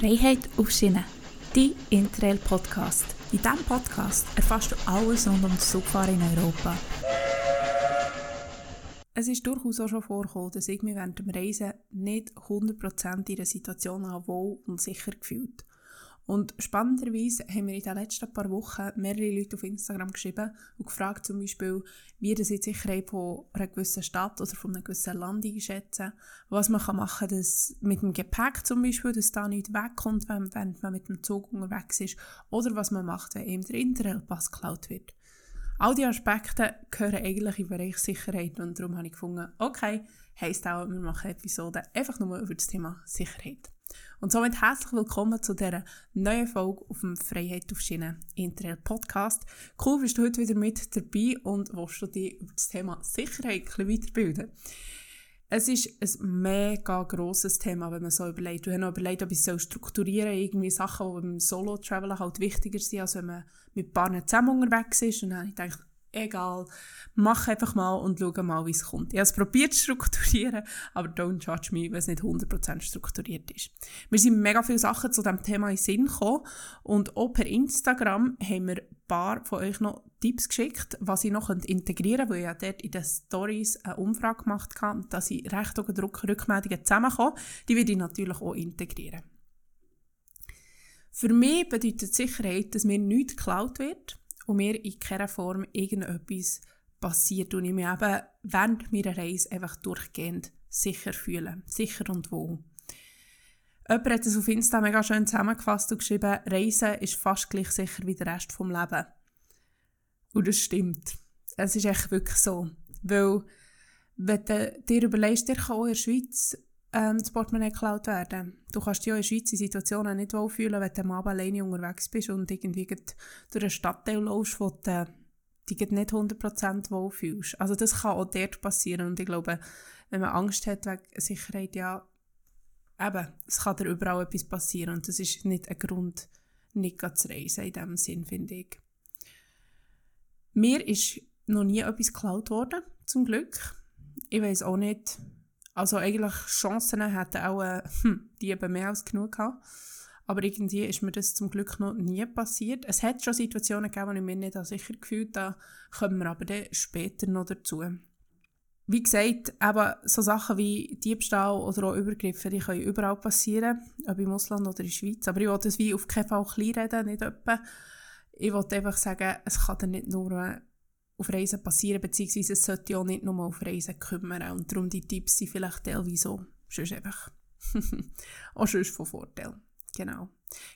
Freiheit auf Schiene, dein Interrail-Podcast. In diesem Podcast erfährst du alles rund um das Zugfahren in Europa. Es ist durchaus auch schon vorgekommen, dass ich mich während dem Reisen nicht 100% in der Situation wohl und sicher gefühlt und spannenderweise haben wir in den letzten paar Wochen mehrere Leute auf Instagram geschrieben und gefragt zum Beispiel, wie das die Sicherheit von einer gewissen Stadt oder von einem gewissen Land einschätzen, was man kann machen kann, dass mit dem Gepäck zum Beispiel, dass da nicht wegkommt, wenn, wenn man mit dem Zug unterwegs ist, oder was man macht, wenn eben der Interrail-Pass geklaut wird. All diese Aspekte gehören eigentlich im Bereich Sicherheit und darum habe ich gefunden, okay, heisst auch, wir machen Episoden einfach nur über das Thema Sicherheit. Und somit herzlich willkommen zu dieser neuen Folge auf dem Freiheit auf Schiene Interrail Podcast. Cool, bist du heute wieder mit dabei und willst du dich über das Thema Sicherheit ein weiterbilden. Es ist ein mega grosses Thema, wenn man so überlegt. Du hast noch überlegt, ob ich so strukturieren irgendwie Sachen, die beim Solo-Travel halt wichtiger sind, als wenn man mit Partnern zusammen unterwegs ist. Und dann habe ich gedacht, egal, mach einfach mal und schau mal, wie es kommt. Ich habe es probiert zu strukturieren, aber don't judge me, wenn es nicht 100% strukturiert ist. Mir sind mega viele Sachen zu diesem Thema in Sinn gekommen und auch per Instagram haben wir ein paar von euch noch Tipps geschickt, was ich noch integrieren könnt, weil ich ja dort in den Stories eine Umfrage gemacht habe, dass ich recht Druck Rückmeldungen zusammenkomme. Die werde ich natürlich auch integrieren. Für mich bedeutet Sicherheit, dass mir nichts geklaut wird, und mir in keiner Form irgendetwas passiert und ich mich eben während meiner Reise einfach durchgehend sicher fühle. Sicher und wohl. Jemand hat es auf Insta mega schön zusammengefasst und geschrieben, Reisen ist fast gleich sicher wie der Rest vom Leben. Und das stimmt. Es ist echt wirklich so. Weil, wenn du dir überlegst, dir kann auch in der Schweiz ähm, das Portemonnaie geklaut werden. Du kannst dich ja in der Schweiz in Situationen nicht wohlfühlen, wenn du am Abend alleine unterwegs bist und irgendwie durch einen Stadtteil läufst, wo du dich nicht 100% wohlfühlst. Also das kann auch dort passieren und ich glaube, wenn man Angst hat wegen Sicherheit, ja, eben, es kann dir überall etwas passieren und das ist nicht ein Grund, nicht zu reisen in dem Sinn, finde ich. Mir ist noch nie etwas geklaut worden, zum Glück. Ich weiß auch nicht, also eigentlich Chancen hätten auch äh, hm, die eben mehr als genug gehabt. Aber irgendwie ist mir das zum Glück noch nie passiert. Es hat schon Situationen gegeben, wo ich mich nicht sicher gefühlt habe. Da kommen wir aber dann später noch dazu. Wie gesagt, eben so Sachen wie Diebstahl oder auch Übergriffe, die können überall passieren, ob im Ausland oder in der Schweiz. Aber ich wollte das wie auf keinen Fall klein reden, nicht etwa. Ich wollte einfach sagen, es kann dann nicht nur äh, auf Reisen passieren, beziehungsweise es sollte ja nicht nur auf Reisen kümmern. Und darum die Tipps sind vielleicht teilweise auch sonst einfach auch sonst von Vorteil. Genau.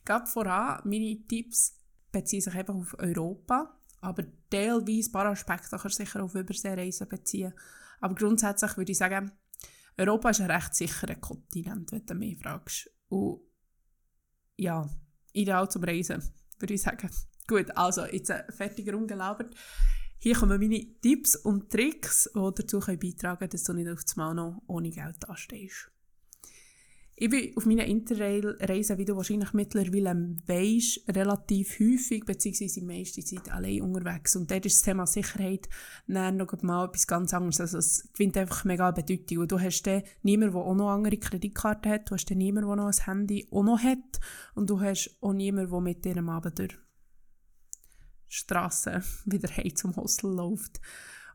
Gerade voran, meine Tipps beziehen sich eben auf Europa, aber teilweise ein paar Aspekte kannst du sicher auf Überseereisen beziehen. Aber grundsätzlich würde ich sagen, Europa ist ein recht sicherer Kontinent, wenn du mich fragst. Und ja, ideal zum Reisen, würde ich sagen. Gut, also jetzt fertig rumgelabert. Hier kommen meine Tipps und Tricks, die dazu beitragen können, dass du nicht auf Mal noch ohne Geld dastehst. Ich bin auf meinen Interrail-Reisen, wie du wahrscheinlich mittlerweile weisst, relativ häufig bzw. die meiste Zeit allein unterwegs. Und dort ist das Thema Sicherheit dann noch mal etwas ganz anderes. Also es gewinnt einfach mega Bedeutung. Und du hast dann niemanden, der auch noch andere Kreditkarten hat. Du hast dann niemanden, der noch ein Handy auch noch hat. Und du hast auch niemanden, der mit dir am Abend durch Straße wieder heim zum Hostel läuft.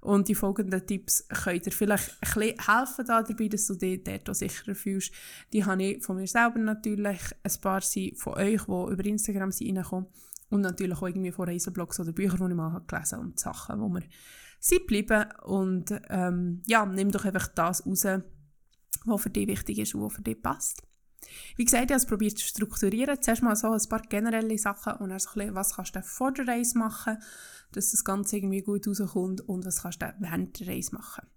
Und die folgenden Tipps können dir vielleicht ein helfen dabei, dass du dich dort sicherer fühlst. Die habe ich von mir selber natürlich, ein paar sind von euch, die über Instagram reinkommen und natürlich auch irgendwie von Reiseblogs oder Büchern, die ich mal gelesen habe und Sachen, wo mir sind bleiben. Und ähm, ja, nimm doch einfach das raus, was für dich wichtig ist und was für dich passt. Wie gesagt, ich habe es probiert zu strukturieren. Zuerst mal so ein paar generelle Sachen und dann so ein bisschen, was kannst du vor der Reise machen, dass das Ganze irgendwie gut rauskommt und was kannst du während der Reise machen.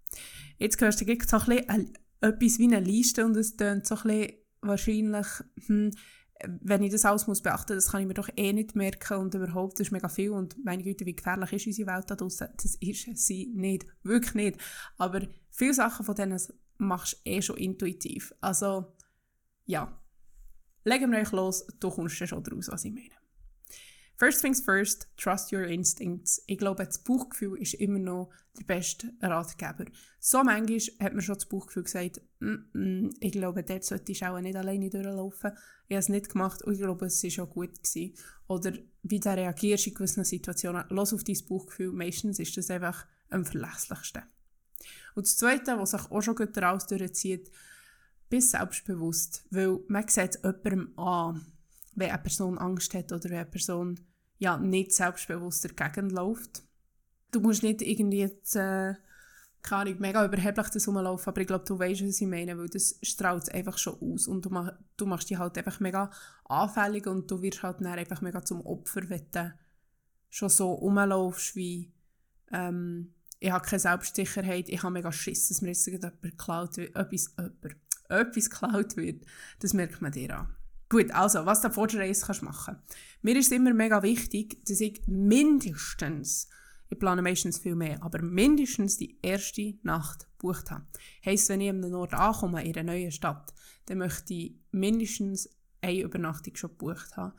Jetzt hörst du so ein bisschen etwas wie eine Liste und es klingt so ein wahrscheinlich, hm, wenn ich das alles muss beachten muss, das kann ich mir doch eh nicht merken und überhaupt, das ist mega viel und meine Güte, wie gefährlich ist unsere Welt da draussen? Das ist sie nicht, wirklich nicht. Aber viele Sachen von denen machst du eh schon intuitiv. Also, ja, legen wir euch los, du kommst ja schon daraus, was ich meine. First things first, trust your instincts. Ich glaube, das Bauchgefühl ist immer noch der beste Ratgeber. So manchmal hat mir schon das Bauchgefühl gesagt, mm -mm, ich glaube, dort sollte ich auch nicht alleine durchlaufen. Ich habe es nicht gemacht und ich glaube, es war schon gut. Gewesen. Oder wie du reagierst in gewissen Situationen. Los auf dein Bauchgefühl. Meistens ist das einfach am verlässlichsten. Und das Zweite, was sich auch schon gut daraus durchzieht, bist selbstbewusst. Weil man sieht jemandem an, wenn eine Person Angst hat oder wenn eine Person ja, nicht selbstbewusst dagegen läuft. Du musst nicht irgendwie jetzt, äh, keine Ahnung, mega überheblich das rumlaufen, aber ich glaube, du weißt, was ich meine, weil das strahlt einfach schon aus und du, mach, du machst dich halt einfach mega anfällig und du wirst halt dann einfach mega zum Opfer, wenn du schon so rumlaufst wie ähm, ich habe keine Selbstsicherheit, ich habe mega Schiss, dass mir jetzt jemand wird, etwas, jemand, etwas geklaut wird. Das merkt man dir an. Gut, also, was du vor der Reise kannst machen Mir ist es immer mega wichtig, dass ich mindestens, ich plane meistens viel mehr, aber mindestens die erste Nacht gebucht habe. Heisst, wenn ich an einem Ort ankomme, in einer neuen Stadt, dann möchte ich mindestens eine Übernachtung schon gebucht haben.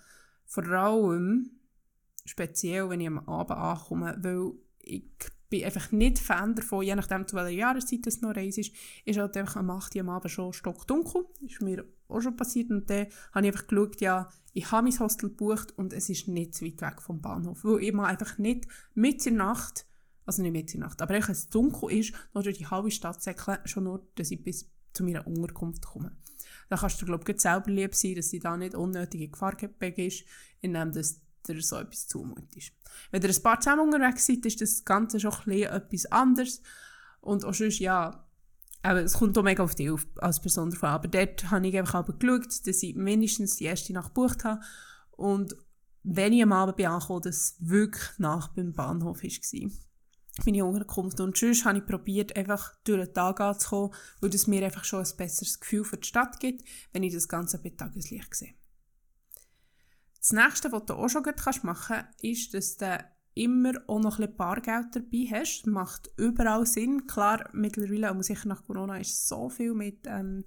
Vor allem, speziell, wenn ich am Abend ankomme, weil ich bin einfach nicht Fan davon, je nachdem, zu welcher Jahreszeit es noch reise ist, ist halt einfach am 8 Uhr am Abend schon stockdunkel. Ist mir auch schon passiert. Und dann habe ich einfach geschaut, ja, ich habe mein Hostel gebucht und es ist nicht zu weit weg vom Bahnhof. Weil ich mal einfach nicht mit der Nacht, also nicht mit der Nacht, aber wenn es dunkel ist, noch durch die halbe Stadt säckeln, schon nur, dass ich bis zu meiner Unterkunft komme. Da kannst du, glaube ich, selber lieb sein, dass sie da nicht unnötige Gefahr ist, indem das dir so etwas zumutest. Wenn ihr ein paar zusammen unterwegs seid, ist das Ganze schon etwas anderes. Und auch sonst, ja, aber es kommt auch mega auf dich als Person davon. Aber dort habe ich einfach aber geschaut, dass ich mindestens die erste Nacht gebucht habe. Und wenn ich am Abend bin angekommen, dass es wirklich nach beim Bahnhof war. Meine Unterkunft. Und sonst habe ich probiert, einfach durch den Tag anzukommen, weil es mir einfach schon ein besseres Gefühl für die Stadt gibt, wenn ich das Ganze bei Tageslicht sehe. Das nächste, was du auch schon machen kannst, ist, dass du immer auch noch ein bisschen Bargeld dabei hast. Macht überall Sinn. Klar, mittlerweile, aber sicher nach Corona, ist so viel mit ähm,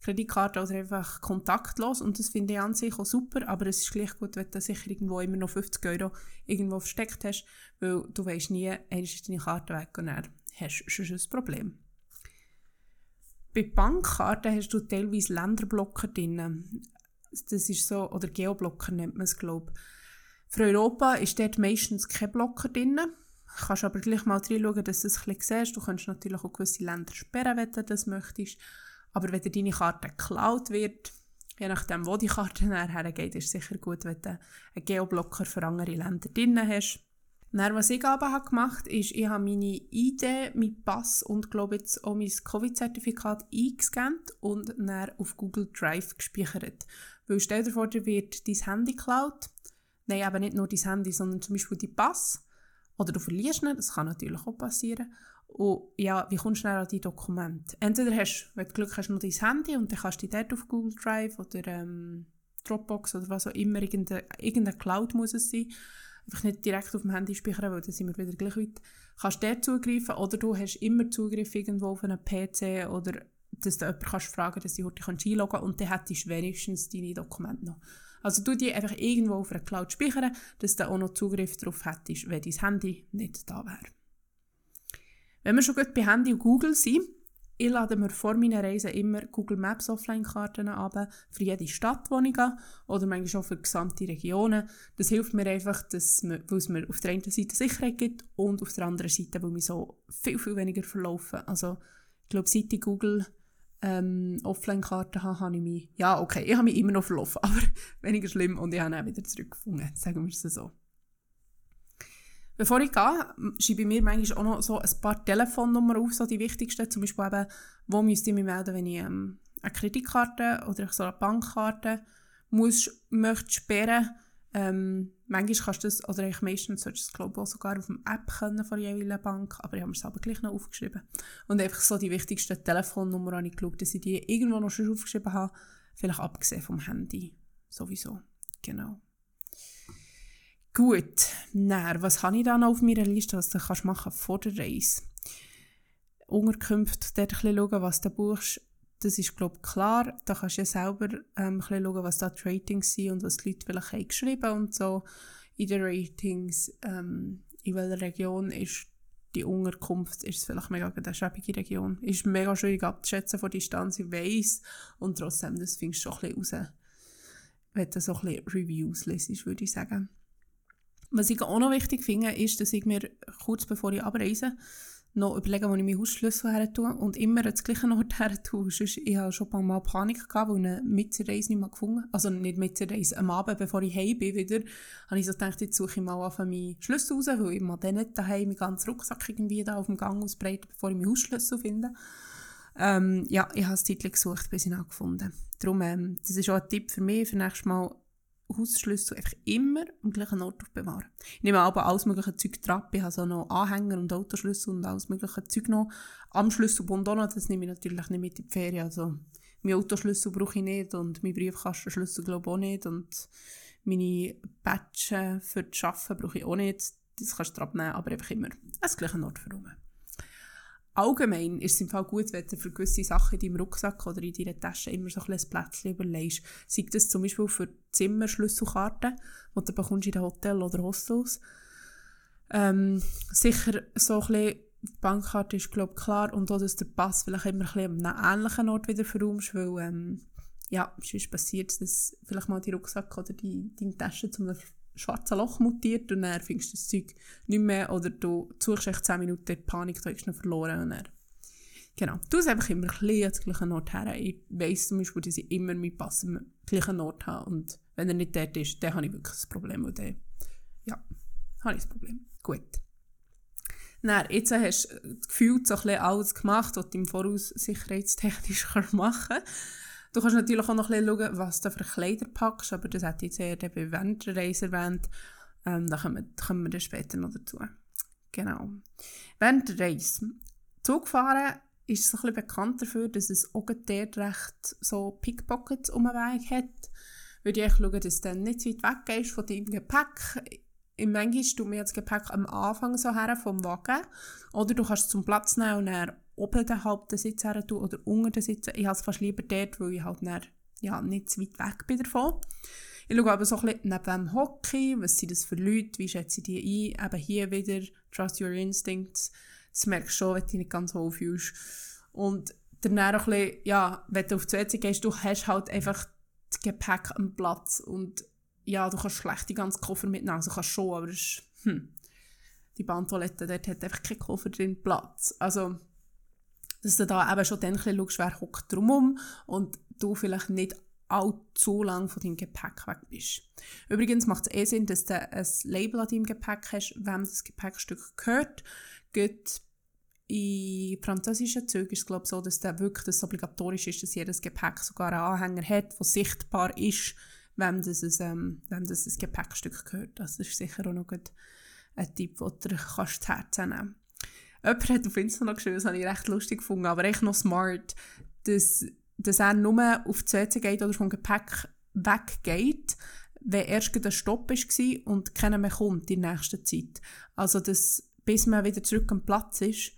Kreditkarten oder einfach kontaktlos und das finde ich an sich auch super, aber es ist gleich gut, wenn du sicher irgendwo immer noch 50 Euro irgendwo versteckt hast, weil du weißt nie, einmal ist deine Karte weg und dann hast du schon ein Problem. Bei Bankkarten hast du teilweise Länderblocker drin das ist so, oder Geoblocker nennt man es, glaube ich. Für Europa ist dort meistens kein Blocker drin. Du kannst aber gleich mal reinschauen, dass du es ein bisschen siehst. Du kannst natürlich auch gewisse Länder sperren, wenn du das möchtest. Aber wenn deine Karte geklaut wird, je nachdem, wo die Karte nachher geht, ist es sicher gut, wenn du einen Geoblocker für andere Länder drin hast. Dann, was ich aber habe gemacht ist, ich habe meine ID, meinen Pass und glaube jetzt auch mein Covid-Zertifikat eingescannt und dann auf Google Drive gespeichert. Weil stell dir vor, dir wird dein Handy geklaut. Nein, aber nicht nur dein Handy, sondern zum Beispiel dein Pass. Oder du verlierst ihn, das kann natürlich auch passieren. Und ja, wie kommst du schnell an die Dokumente? Entweder hast du, wenn du Glück hast, noch dein Handy und dann kannst du dort auf Google Drive oder ähm, Dropbox oder was auch immer, irgendeine, irgendeine Cloud muss es sein, einfach nicht direkt auf dem Handy speichern, weil dann sind wir wieder gleich weit. Kannst du zugreifen oder du hast immer Zugriff irgendwo auf einen PC oder dass du jemanden kannst fragen dass du heute einloggen kannst und dann hättest du wenigstens deine Dokumente noch. Also du die einfach irgendwo auf einer Cloud speichern, dass du auch noch Zugriff darauf hättest, wenn dein Handy nicht da wäre. Wenn wir schon gut bei Handy und Google sind, ich lade mir vor meiner Reise immer Google Maps Offline-Karten ab, für jede Stadt, wo ich gehe, oder manchmal auch für gesamte Regionen. Das hilft mir einfach, dass man, weil es mir auf der einen Seite Sicherheit gibt und auf der anderen Seite, weil wir so viel, viel weniger verlaufen. Also, ich glaube, seit ich Google ähm, Offline-Karten habe, habe ich mich, ja, okay, ich habe mich immer noch verlaufen, aber weniger schlimm und ich habe ihn wieder zurückgefunden, sagen wir es so. Bevor ich gehe, schreibe ich mir manchmal auch noch so ein paar Telefonnummern auf, so die wichtigsten, zum Beispiel eben, wo müsste ich mich melden, wenn ich ähm, eine Kreditkarte oder so eine Bankkarte muss, möchte sperren ähm, manchmal kannst du das, oder eigentlich meistens solltest du es glaube auch sogar auf dem App können von jeweiligen Bank, aber ich habe mir es aber gleich noch aufgeschrieben. Und einfach so die wichtigsten Telefonnummern habe ich geschaut, dass ich die irgendwo noch schon aufgeschrieben habe, vielleicht abgesehen vom Handy, sowieso, genau. Gut, dann, was habe ich dann auf meiner Liste, was du kannst machen vor der Reise? Unterkünfte, dort ein schauen, was du buchst, das ist, glaube ich, klar. Da kannst du ja selber ähm, schauen, was da die Ratings sind und was die Leute vielleicht haben geschrieben und so. in den Ratings, ähm, in welcher Region ist die Unterkunft, ist es vielleicht mega eine schäbige Region. Ist mega schwierig abzuschätzen von Distanz, ich weiss. Und trotzdem, das findest du schon ein bisschen raus, wenn du so ein bisschen Reviews lesest, würde ich sagen. Was ich auch noch wichtig finde, ist, dass ich mir kurz bevor ich abreise, noch überlegen, wo ich meinen Hausschlüssel her tue und immer an den gleichen Ort her tue. Ich habe schon ein paar Mal Panik gehabt, weil ich eine Mitterreise nicht mehr gefunden Also nicht Mitterreise, am Abend, bevor ich heim bin wieder, habe ich so gedacht, jetzt suche ich mal auf meinen Schlüssel raus, weil ich mal dann nicht daheim meinen ganzen Rucksack irgendwie da auf dem Gang ausbreite, bevor ich meinen Hausschlüssel finde. Ähm, ja, ich habe es Titel gesucht, bis ich ihn gefunden habe. Darum, ähm, das ist auch ein Tipp für mich, für nächstes Mal Hausschlüssel einfach immer am gleichen Ort aufbewahren. Ich nehme aber alles mögliche Zeug dran. Ich habe so noch Anhänger und Autoschlüssel und alles mögliche Zeug noch. Am Schlüsselbund auch noch, das nehme ich natürlich nicht mit in die Ferien. Also, mein Autoschlüssel brauche ich nicht und mein Briefkastenschlüssel glaube ich auch nicht und meine Badge für das Arbeiten brauche ich auch nicht. Das kannst du abnehmen, aber einfach immer am gleichen Ort verräumen allgemein ist es im Fall gut, wenn du für gewisse Sachen in deinem Rucksack oder in deiner Tasche immer so ein Plätzchen überlegst. Sei das zum Beispiel für Zimmerschlüsselkarten, die du bekommst in den Hotel oder Hostels. Ähm, sicher so ein bisschen, die Bankkarte ist glaube klar und auch, dass der Pass vielleicht immer ein bisschen an einem ähnlichen Ort wieder verräumst, weil ähm, ja, sonst passiert dass vielleicht mal die Rucksack oder die, deine Tasche zum schwarze Loch mutiert und dann findest du das Zeug nicht mehr oder du suchst echt 10 Minuten die Panik, du hast noch verloren und dann Genau. Du hast einfach immer ein an den gleichen Ort her. Ich weiss zum Beispiel, dass ich immer meinen Pass gleichen Ort habe. Und wenn er nicht dort ist, dann habe ich wirklich ein Problem. Und dann, ja, habe ich ein Problem. Gut. Dann, jetzt hast du gefühlt so ein bisschen alles gemacht, was du im Voraus sicherheitstechnisch machen kannst. Du kannst natürlich auch noch ein bisschen schauen, was du für Kleider packst, aber das hat jetzt eher während der Reise erwähnt. Ähm, da kommen wir, kommen wir dann später noch dazu. Genau. Während der Reise. Zugfahren ist so ein bisschen bekannt dafür, dass es auch dort recht so Pickpockets um den Weg hat. Würde ich schauen, dass du dann nicht zu weit weg gehst von deinem Gepäck. Im Manchmal tut mir das Gepäck am Anfang so her vom Wagen. Oder du kannst es zum Platz nehmen und dann oben den halben Sitz her tun oder unter den Sitz. Ich habe es fast lieber dort, weil ich halt dann, ja, nicht zu weit weg bin davon. Ich schaue aber so ein bisschen neben dem Hockey, was sind das für Leute, wie schätze ich die ein. Eben hier wieder, trust your instincts. Das merkst du schon, wenn du dich nicht ganz wohl fühlst. Und dann auch ein bisschen, ja, wenn du auf die WC gehst, du hast halt einfach das Gepäck am Platz und ja, du kannst schlecht die ganzen Koffer mitnehmen. Also kannst schon, aber das ist, hm, die Bahntoilette dort hat einfach keinen Koffer drin Platz. Also dass du da eben schon dann ein schaust, wer hockt drumherum und du vielleicht nicht allzu lang von deinem Gepäck weg bist. Übrigens macht es eh Sinn, dass du ein Label an deinem Gepäck hast, wem das Gepäckstück gehört. Geht in französischen Zügen ist es glaube so, dass das wirklich das obligatorisch ist, dass jedes Gepäck sogar einen Anhänger hat, der sichtbar ist, wem das ein, ähm, wem das ein Gepäckstück gehört. Das ist sicher auch noch ein Tipp, den du kannst zu Herzen nehmen Jemand hat auf Instagram geschrieben, das habe ich recht lustig gefunden, aber echt noch smart, dass, dass er nur auf die WC geht oder vom Gepäck weggeht, wenn erst ein Stopp war und keiner mehr kommt in der nächsten Zeit. Also, dass, bis man wieder zurück am Platz ist,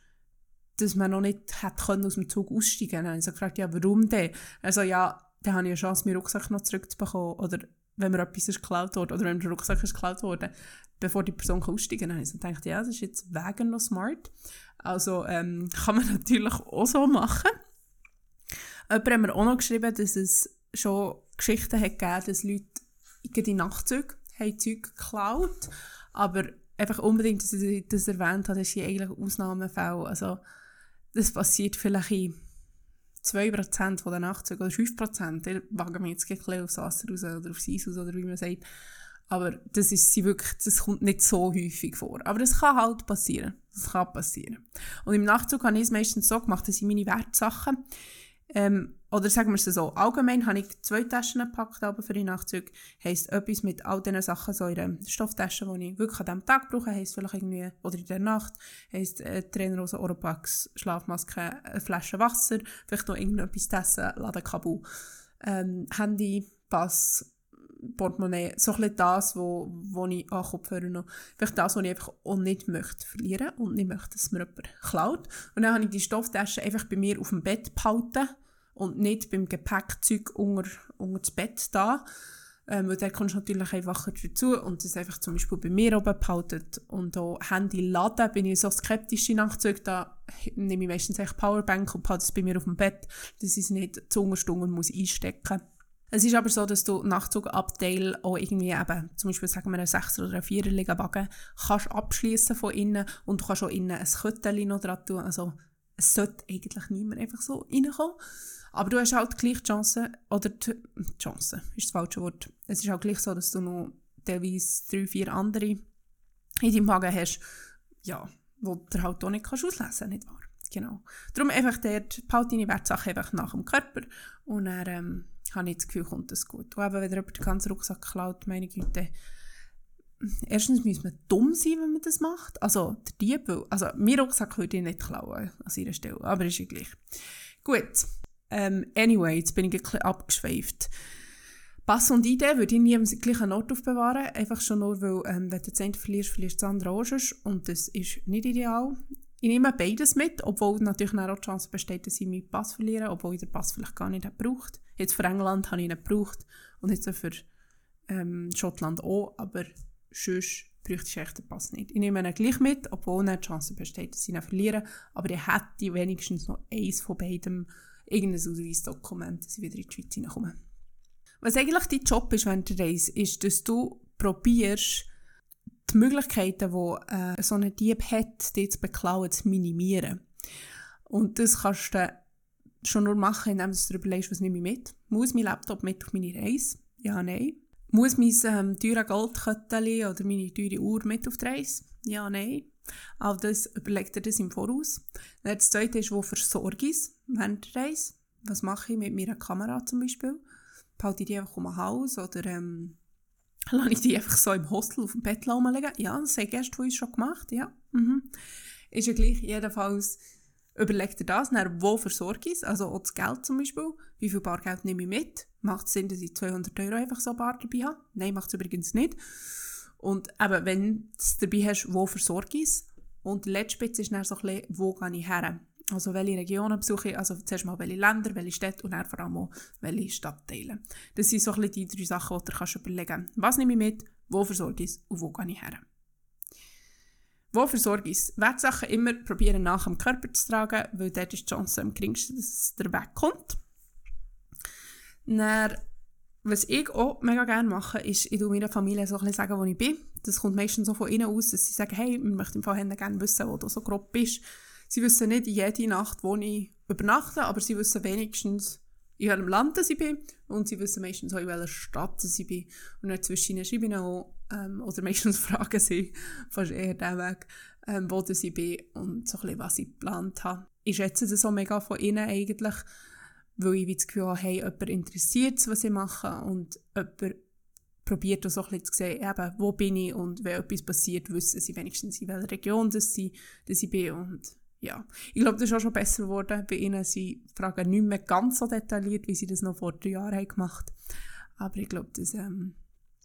dass man noch nicht hat können aus dem Zug aussteigen konnte. Dann habe ich so gefragt, ja, warum denn? Also, ja, dann habe ich eine Chance, meinen Rucksack noch zurückzubekommen. Oder wenn mir etwas geklaut wurde, oder wenn der Rucksack geklaut wurde, bevor die Person aussteigen kann. Also dachte ja, das ist jetzt wegen noch smart. Also ähm, kann man natürlich auch so machen. Jemand hat mir auch noch geschrieben, dass es schon Geschichten hat gegeben, dass Leute in Nachtzüge haben Zeug geklaut, aber einfach unbedingt, dass ich das erwähnt habe, das ist eigentlich Ausnahmefall. Also das passiert vielleicht in 2% von den Nachtzügen oder 5%. Ich wage mich jetzt ein aufs Wasser raus oder aufs Eis raus oder wie man sagt. Aber das, ist sie wirklich, das kommt nicht so häufig vor. Aber das kann halt passieren. Das kann passieren. Und im Nachzug habe ich es meistens so gemacht, dass ich meine Wertsachen, ähm, oder sagen wir es so, allgemein habe ich zwei Taschen gepackt aber für die Nachzüge. Heisst etwas mit all diesen Sachen, so in einer Stofftasche, die ich wirklich an diesem Tag brauche, heisst vielleicht irgendwie, oder in der Nacht, heisst äh, Trainerhose, Oropax, Schlafmaske, eine Flasche Wasser, vielleicht noch irgendetwas zu essen, Ladekabel, ähm, Handy, Pass, Portemonnaie, so ein das, wo, wo ich an Kopfhörer noch, vielleicht das, was ich einfach auch nicht möchte verlieren und nicht möchte, dass mir jemand klaut. Und dann habe ich die Stofftasche einfach bei mir auf dem Bett behalten und nicht beim Gepäckzeug unter, unter das Bett da. Ähm, weil dann kommst du natürlich einfacher dazu und das einfach zum Beispiel bei mir oben behalten. Und auch Handy laden bin ich so skeptisch in Nachtzügen, da nehme ich meistens echt Powerbank und behalte es bei mir auf dem Bett, dass ich es nicht zu Stunden muss einstecken muss. Es ist aber so, dass du Nachtzugabteil auch irgendwie eben, zum Beispiel sagen wir einen 6 oder einen 4er Liegenwagen, kannst abschließen von innen und du kannst auch innen ein Köttelchen noch dran tun. Also es sollte eigentlich niemand einfach so reinkommen. Aber du hast halt gleich die Chance, oder die Chance ist das falsche Wort. Es ist auch gleich so, dass du noch teilweise drei, vier andere in deinem Wagen hast, ja, wo du halt auch nicht kannst auslesen nicht wahr? Genau. Darum einfach dort, behalte deine Wertsachen einfach nach dem Körper und dann ähm, habe ich das Gefühl, kommt das gut. Und eben, wenn jemand den ganzen Rucksack klaut, meine Güte, erstens muss man dumm sein, wenn man das macht. Also der Dieb, also mein Rucksack würde ich nicht klauen an ihrer Stelle, aber ist ja gleich. Gut, ähm, anyway, jetzt bin ich ein bisschen abgeschweift. Pass und Idee würde ich nie am gleichen Ort aufbewahren, einfach schon nur, weil ähm, wenn du das eine verlierst, verlierst du das andere auch schon. und das ist nicht ideal. Ich nehme beides mit, obwohl natürlich auch die Chance besteht, dass ich meinen Pass verliere, obwohl ich den Pass vielleicht gar nicht gebraucht Jetzt für England habe ich ihn gebraucht und jetzt für ähm, Schottland auch, aber sonst bräuchte ich echt den Pass nicht. Ich nehme ihn gleich mit, obwohl nicht die Chance besteht, dass ich ihn verliere, aber ich hätte wenigstens noch eins von beidem irgendein Ausweisdokument, dass ich wieder in die Schweiz hineinkomme. Was eigentlich dein Job ist während der Reise, ist, dass du probierst, die Möglichkeiten, die äh, so ein Dieb hat, die zu beklauen, zu minimieren. Und das kannst du schon nur machen, indem du dir überlegst, was nehme ich mit. Muss mein Laptop mit auf meine Reise? Ja, nein. Muss mein ähm, teure Goldköttchen oder meine teure Uhr mit auf die Reise? Ja, nein. All das überlegt er das im Voraus. Dann das zweite ist, wo versorge ich während der Reise? Was mache ich mit meiner Kamera zum Beispiel? Behalte ich die einfach um ein Haus oder ähm, lasse ich die einfach so im Hostel auf dem Bett rumliegen? Ja, das habe ich von schon gemacht, ja. Mhm. Ist ja gleich, jedenfalls überlegt ihr das, dann wo versorge ich es? Also auch das Geld zum Beispiel. Wie viel Bargeld nehme ich mit? Macht es Sinn, dass ich 200 Euro einfach so bar dabei habe? Nein, macht es übrigens nicht. Und eben, wenn du es dabei hast, wo versorge ich es? Und die letzte Spitze ist dann so ein bisschen, wo gehe ich her? Also welche Regionen besuche ich, also zuerst mal welche Länder, welche Städte und dann vor allem auch welche Stadtteile. Das sind so ein bisschen die drei Sachen, die du kannst überlegen kannst. Was nehme ich mit, wo versorge ich es und wo gehe ich her? Wo versorge ich es? Wertsachen immer probieren nach dem Körper zu tragen, weil dort ist die Chance am geringsten, dass es der Weg kommt. Dann, was ich auch mega gerne mache, ist, ich tue meiner Familie so ein sagen, wo ich bin. Das kommt meistens so von innen aus, dass sie sagen, hey, wir möchten im Fall gerne wissen, wo du so grob bist. Sie wissen nicht jede Nacht, wo ich übernachte, aber sie wissen wenigstens, in welchem Land ich bin und sie wissen meistens auch, in welcher Stadt ich bin. Und dann zwischen schreibe ich auch, ähm, oder meistens fragen sie fast eher den Weg, ähm, wo ich bin und so ein bisschen, was ich geplant habe. Ich schätze das so mega von ihnen eigentlich, weil ich das Gefühl habe, hey, jemand interessiert was ich mache und jemand probiert auch so ein bisschen zu sehen, eben, wo bin ich und wenn etwas passiert, wissen sie wenigstens, in welcher Region dass sie, dass ich bin und ja, ich glaube, das ist auch schon besser geworden bei ihnen. Sie fragen nicht mehr ganz so detailliert, wie sie das noch vor drei Jahren haben gemacht Aber ich glaube, das ähm,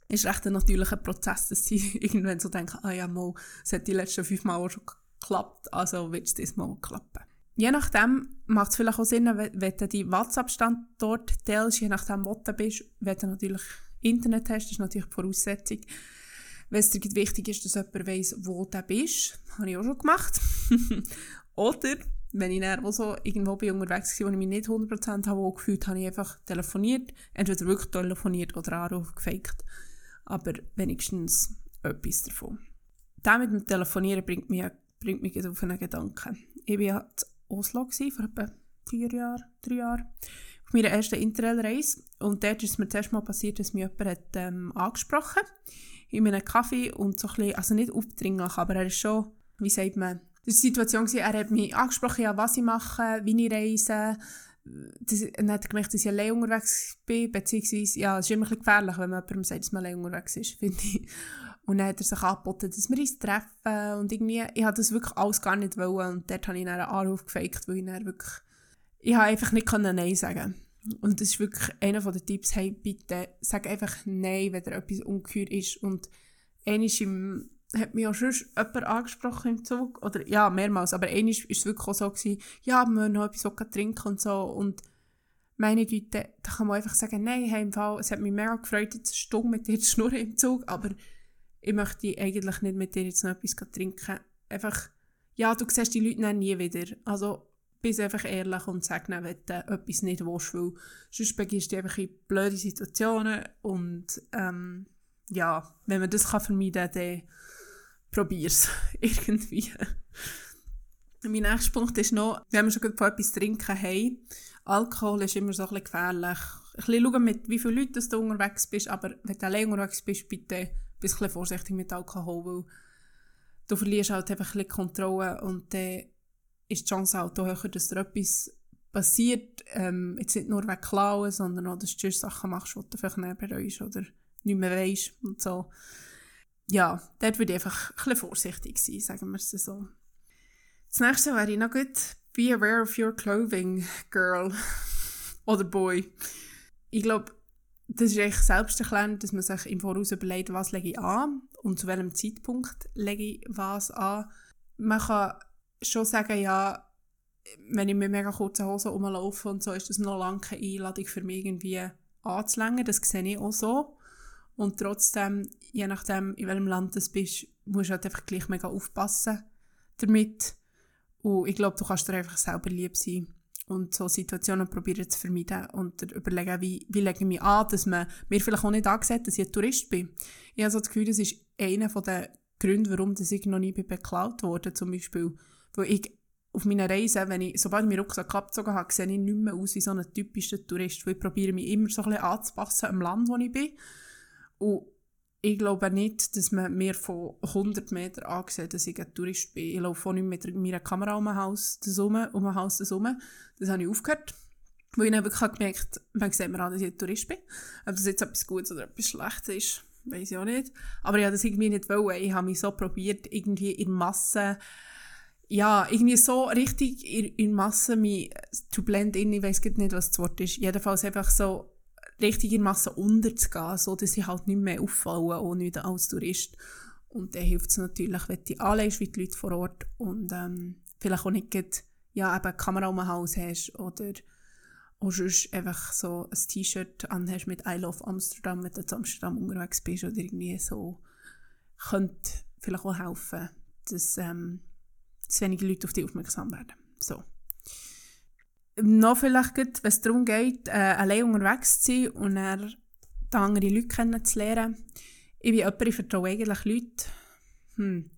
ist recht ein natürlicher Prozess, dass sie irgendwann so denken, ah ja, mal, es hat die letzten fünf Mal auch schon geklappt, also wird es diesmal klappen. Je nachdem macht es vielleicht auch Sinn, wenn du die WhatsApp-Standort teilst, je nachdem, wo du bist, wenn du natürlich Internet hast, das ist natürlich die Voraussetzung. Wenn es dir wichtig ist, dass jemand weiss, wo du bist, habe ich auch schon gemacht. Oder wenn ich dann so irgendwo bin unterwegs war, wo ich mich nicht 100% habe gefühlt, habe ich einfach telefoniert. Entweder wirklich telefoniert oder Anruf gefaked. Aber wenigstens etwas davon. Das mit dem Telefonieren bringt mich, bringt mich auf einen Gedanken. Ich war ja in Oslo vor etwa vier Jahren, drei Jahren, auf meiner ersten Interrail-Reise. Und dort ist es mir zuerst mal passiert, dass mich jemand hat, ähm, angesprochen hat. In einem Kaffee und so ein bisschen, also nicht aufdringlich, aber er ist schon, wie sagt man, das war die Situation, er hat mich angesprochen, ja, was ich mache, wie ich reise. Das, dann hat er gemerkt, dass ich allein unterwegs bin, beziehungsweise, ja, es ist immer ein bisschen gefährlich, wenn man jemandem sagt, dass man allein unterwegs ist, finde ich. Und dann hat er sich angeboten, dass wir uns treffen und irgendwie, ich habe das wirklich alles gar nicht wollen und dort habe ich dann einen Anruf gefaked, weil ich dann wirklich, ich habe einfach nicht Nein sagen Und das ist wirklich einer der Tipps, hey, bitte, sag einfach Nein, wenn dir etwas ungeheuer ist und einmal im hat mich auch schon jemand angesprochen im Zug. Oder, ja, mehrmals. Aber einmal war es wirklich so, gewesen, ja, wir wollen noch etwas trinken und so. Und meine Güte, da kann man einfach sagen, nein, hey, im Fall, es hat mich mega gefreut, jetzt eine Stunde mit dir zu schnurren im Zug, aber ich möchte eigentlich nicht mit dir jetzt noch etwas trinken. Einfach, ja, du siehst die Leute dann nie wieder. Also, bist einfach ehrlich und sag dann, wenn du etwas nicht willst, weil sonst begibst du einfach in blöde Situationen und ähm, ja, wenn man das kann vermeiden kann, dann probier's irgendwie. mein nächster Punkt ist noch, wenn wir schon von etwas trinken haben, Alkohol ist immer so ein bisschen gefährlich. Ein bisschen mit wie vielen Leuten du unterwegs bist, aber wenn du allein unterwegs bist, bitte ein bisschen vorsichtig mit Alkohol, weil du verlierst halt einfach ein bisschen Kontrolle und dann ist die Chance halt auch höher, dass dir etwas passiert, ähm, jetzt nicht nur wegen Klauen, sondern auch, dass du Sachen machst, die du vielleicht nicht bereust oder nicht mehr weisst und so. Ja, dort würde ich einfach ein bisschen vorsichtig sein, sagen wir es so. Das nächste wäre noch gut, be aware of your clothing, girl oder boy. Ich glaube, das ist eigentlich selbsterklärend, dass man sich im Voraus überlegt, was lege ich an und zu welchem Zeitpunkt lege ich was an. Man kann schon sagen, ja, wenn ich mit mega kurzen Hosen rumlaufe und so, ist das noch lange keine Einladung für mich irgendwie anzulängen. Das sehe ich auch so. Und trotzdem, je nachdem, in welchem Land du bist, musst du halt einfach gleich mega aufpassen damit. Und ich glaube, du kannst dir einfach selber lieb sein und so Situationen probieren zu vermeiden und überlegen, wie, wie lege ich mich an, dass man mir vielleicht auch nicht angesehen dass ich ein Tourist bin. Ich habe so das Gefühl, das ist einer der Gründe, warum ich noch nie beklaut wurde, zum Beispiel. Weil ich auf meiner Reise, wenn ich, sobald ich meinen Rucksack abgezogen habe, sehe ich nicht mehr aus wie so ein typischer Tourist, weil ich probiere mich immer so ein bisschen anzupassen am Land, wo ich bin. Und ich glaube nicht, dass man mir von 100 Metern angesehen dass ich ein Tourist bin. Ich laufe auch nicht mit meiner Kamera um ein Haus herum, um ein Haus herum. Das habe ich aufgehört. Weil ich dann wirklich gemerkt habe, man sieht mir an, dass ich ein Tourist bin. Ob das jetzt etwas Gutes oder etwas Schlechtes ist, weiß ich auch nicht. Aber ich habe das irgendwie nicht wollen. Ich habe mich so probiert, irgendwie in Masse, ja, irgendwie so richtig in, in Masse mich zu blenden in. Ich weiß nicht, was das Wort ist. Jedenfalls einfach so richtig unterzugehen, so dass sie halt nicht mehr auffallen, auch nicht als Tourist. Und dann hilft es natürlich, wenn du anlegst, wie die Leute vor Ort und ähm, vielleicht auch nicht grad, ja, eben Kamera um den Hals hast oder auch sonst einfach so ein T-Shirt anhast mit I Love Amsterdam, wenn du zu Amsterdam unterwegs bist oder irgendwie so, könnte vielleicht auch helfen, dass, ähm, dass weniger Leute auf dich aufmerksam werden. So noch vielleicht, wenn es darum geht, äh, allein unterwegs zu sein und dann andere Leute kennenzulernen. Ich bin jemand, ich vertraue eigentlich Leute. Hm.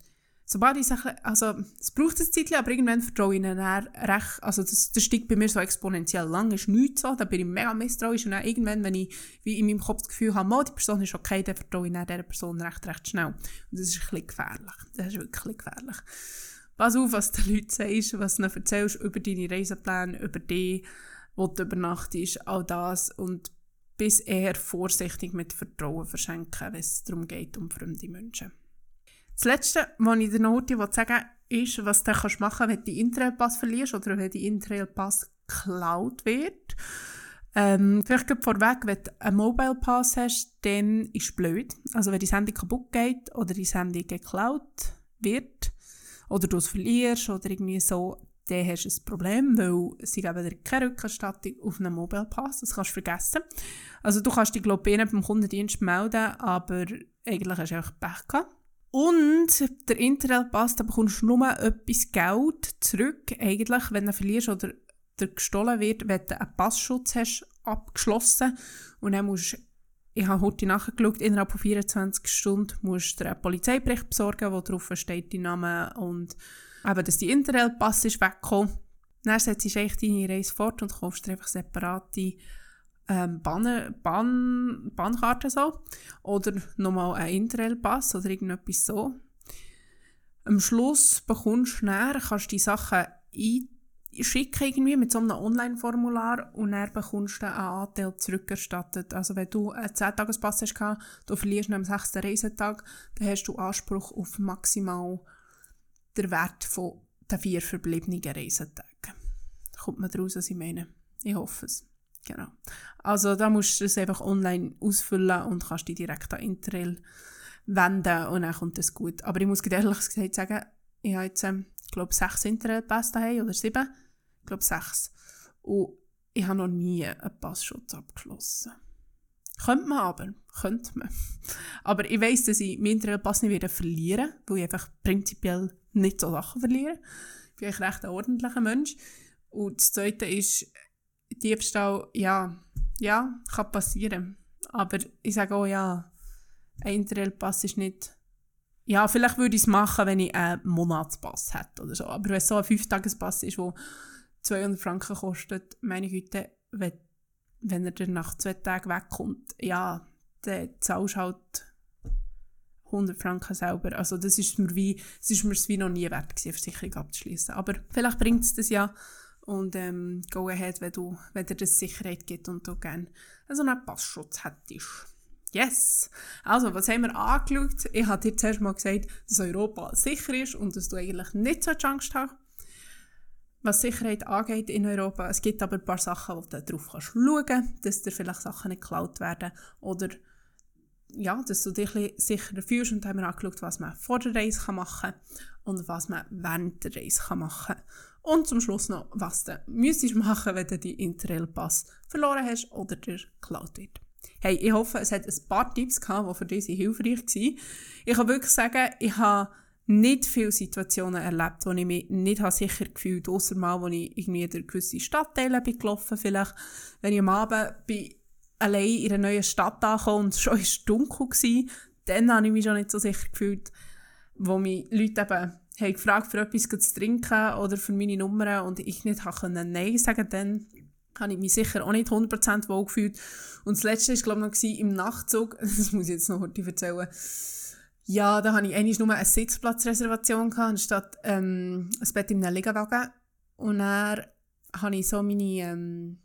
Sobald ich sage, also es braucht ein Zeit, aber irgendwann vertraue ich ihnen recht, also das, das steigt bei mir so exponentiell lang, ist nichts so, da bin ich mega misstrauisch und dann irgendwann, wenn ich wie in meinem Kopf das Gefühl habe, die Person ist okay, dann vertraue ich dann dieser Person recht, recht schnell. Und das ist ein bisschen gefährlich, das ist wirklich gefährlich. Pass auf, was den Leuten sagst, was du ihnen erzählst über deine Reisepläne, über dich, wo du übernachtest, all das. Und bis eher vorsichtig mit Vertrauen verschenken, wenn es darum geht, um fremde Menschen. Das Letzte, was ich dir noch heute sagen ist, was du machen kannst, wenn du den Interrail-Pass verlierst oder wenn die Interrail-Pass geklaut wird. Ähm, vielleicht vorweg, wenn du einen Mobile Pass hast, dann ist es blöd. Also wenn dein Handy kaputt geht oder dein Handy geklaut wird, oder du es verlierst oder irgendwie so, dann hast du ein Problem, weil sie geben dir keine Rückerstattung auf einen Mobile Pass, das kannst du vergessen. Also du kannst dich, glaube ich, beim Kundendienst melden, aber eigentlich hast du einfach Pech gehabt. Und der Interrail-Pass, da bekommst du nur etwas Geld zurück, eigentlich, wenn du verlierst oder der gestohlen wird, wenn du einen Passschutz hast abgeschlossen und dann musst ich habe heute nachgeschaut, innerhalb von 24 Stunden musst du einen Polizeibericht besorgen, wo drauf steht dein Name und eben, dass die Interrail-Pass ist weggekommen. Dann setzt du echt deine Reise fort und kaufst dir einfach separate ähm, Bahn, Bahn, Bahnkarten so. Oder nochmal einen Interrail-Pass oder irgendetwas so. Am Schluss bekommst du näher, kannst die Sachen ein schicken irgendwie mit so einem Online-Formular und dann bekommst du einen Anteil zurückerstattet. Also wenn du einen 10-Tages-Pass hast, du verlierst am 6. Reisetag, dann hast du Anspruch auf maximal den Wert von den vier verbliebenen Reisetagen. Kommt man daraus, was ich meine. Ich hoffe es. Genau. Also da musst du es einfach online ausfüllen und kannst dich direkt an Interrail wenden und dann kommt es gut. Aber ich muss ehrlich gesagt sagen, ich habe jetzt, ähm, glaube sechs Interrail-Pässe daheim oder sieben glaube sechs. Und ich habe noch nie einen Passschutz abgeschlossen. Könnte man aber, könnte man. Aber ich weiss, dass ich meinen Pass nicht wieder verlieren weil ich einfach prinzipiell nicht so Sachen verliere. Ich bin eigentlich recht ein ordentlicher Mensch. Und das Zweite ist, Diebstahl, ja, ja, kann passieren. Aber ich sage auch, ja, ein Interrail-Pass ist nicht... Ja, vielleicht würde ich es machen, wenn ich einen Monatspass hätte oder so. Aber wenn es so ein Fünftagespass ist, der 200 Franken kostet, meine Güte, wenn, wenn er dann nach zwei Tagen wegkommt, ja, dann zahlst du halt 100 Franken selber. Also das ist mir wie, es ist mir wie noch nie wert gewesen, Versicherung abzuschließen. Aber vielleicht bringt es das ja und ähm, go ahead, wenn, du, wenn dir das Sicherheit gibt und du gerne so einen Passschutz hättest. Yes! Also, was haben wir angeschaut? Ich habe dir zuerst mal gesagt, dass Europa sicher ist und dass du eigentlich nicht so Angst hast was Sicherheit angeht in Europa. Es gibt aber ein paar Sachen, wo du darauf kannst schauen kannst, dass dir vielleicht Sachen nicht geklaut werden oder ja, dass du dich sicherer fühlst. Und haben wir angeschaut, was man vor der Reise machen kann und was man während der Reise machen kann. Und zum Schluss noch, was du müsstest machen, wenn du deinen Interrail-Pass verloren hast oder dir geklaut wird. Hey, ich hoffe, es hat ein paar Tipps gehabt, die für dich hilfreich waren. Ich kann wirklich sagen, ich habe nicht viele Situationen erlebt, wo ich mich nicht sicher gefühlt habe, ausser mal, wo ich irgendwie durch gewisse Stadtteile bin gelaufen vielleicht. Wenn ich am Abend bin, allein in einer neuen Stadt angekommen und es schon dunkel war, dann habe ich mich schon nicht so sicher gefühlt, wo mich Leute eben haben gefragt, für etwas zu trinken oder für meine Nummern und ich nicht können Nein sagen dann habe ich mich sicher auch nicht 100% wohl gefühlt. Und das Letzte war, glaube ich, noch im Nachtzug, das muss ich jetzt noch heute erzählen, ja, da hatte ich eigentlich nur eine Sitzplatzreservation, gehabt, anstatt ähm, ein Bett in einem Liegewagen. Und dann hatte ich so meine, ähm,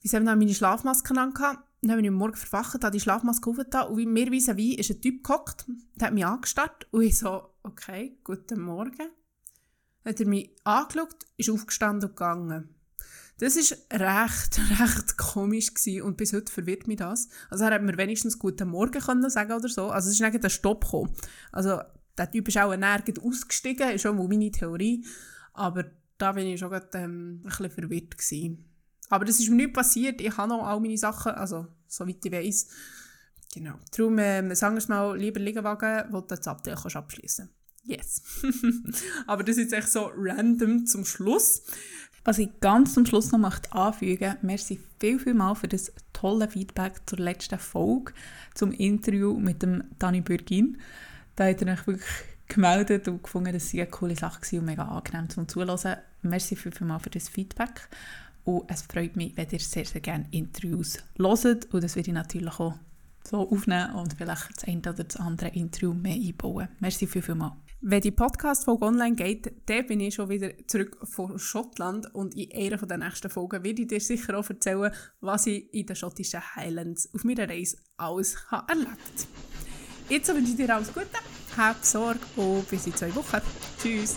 wie soll man meine Schlafmaske an. Und dann bin ich am Morgen verwacht, habe die Schlafmaske aufgetan und mir vis wie ist ein Typ gehockt, der hat mich angestarrt und ich so, okay, guten Morgen. Dann hat er mich angeschaut, ist aufgestanden und gegangen. Das war recht, recht komisch gewesen und bis heute verwirrt mich das. Also er hat mir wenigstens «Guten Morgen» können sagen oder so. Also es ist nicht ein Stopp gekommen. Also der Typ ist auch nirgends ausgestiegen, ist mal meine Theorie. Aber da bin ich schon grad, ähm, ein bisschen verwirrt gewesen. Aber das ist mir nicht passiert. Ich habe noch all meine Sachen, also soweit ich weiß. Genau. Darum ähm, sagen wir mal, lieber Liegenwagen, wo du das Abteil abschließen Yes. Aber das ist jetzt echt so random zum Schluss. Was ich ganz zum Schluss noch möchte anfügen merci viel, viel mal für das tolle Feedback zur letzten Folge, zum Interview mit dem Dani Bürgin. Da hat er mich wirklich gemeldet und gefunden, dass es eine coole Sache war und mega angenehm zum Zuhören. Merci viel, viel mal für das Feedback. Und es freut mich, wenn ihr sehr, sehr gerne Interviews hört. Und das werde ich natürlich auch so aufnehmen und vielleicht das eine oder das andere Interview mehr einbauen. Merci viel, viel mal. Wenn die Podcast-Folge online geht, dann bin ich schon wieder zurück von Schottland und in einer der nächsten Folgen werde ich dir sicher auch erzählen, was ich in den schottischen Highlands auf meiner Reise alles habe erlebt Jetzt wünsche ich dir alles Gute, hab Sorge und bis in zwei Wochen. Tschüss!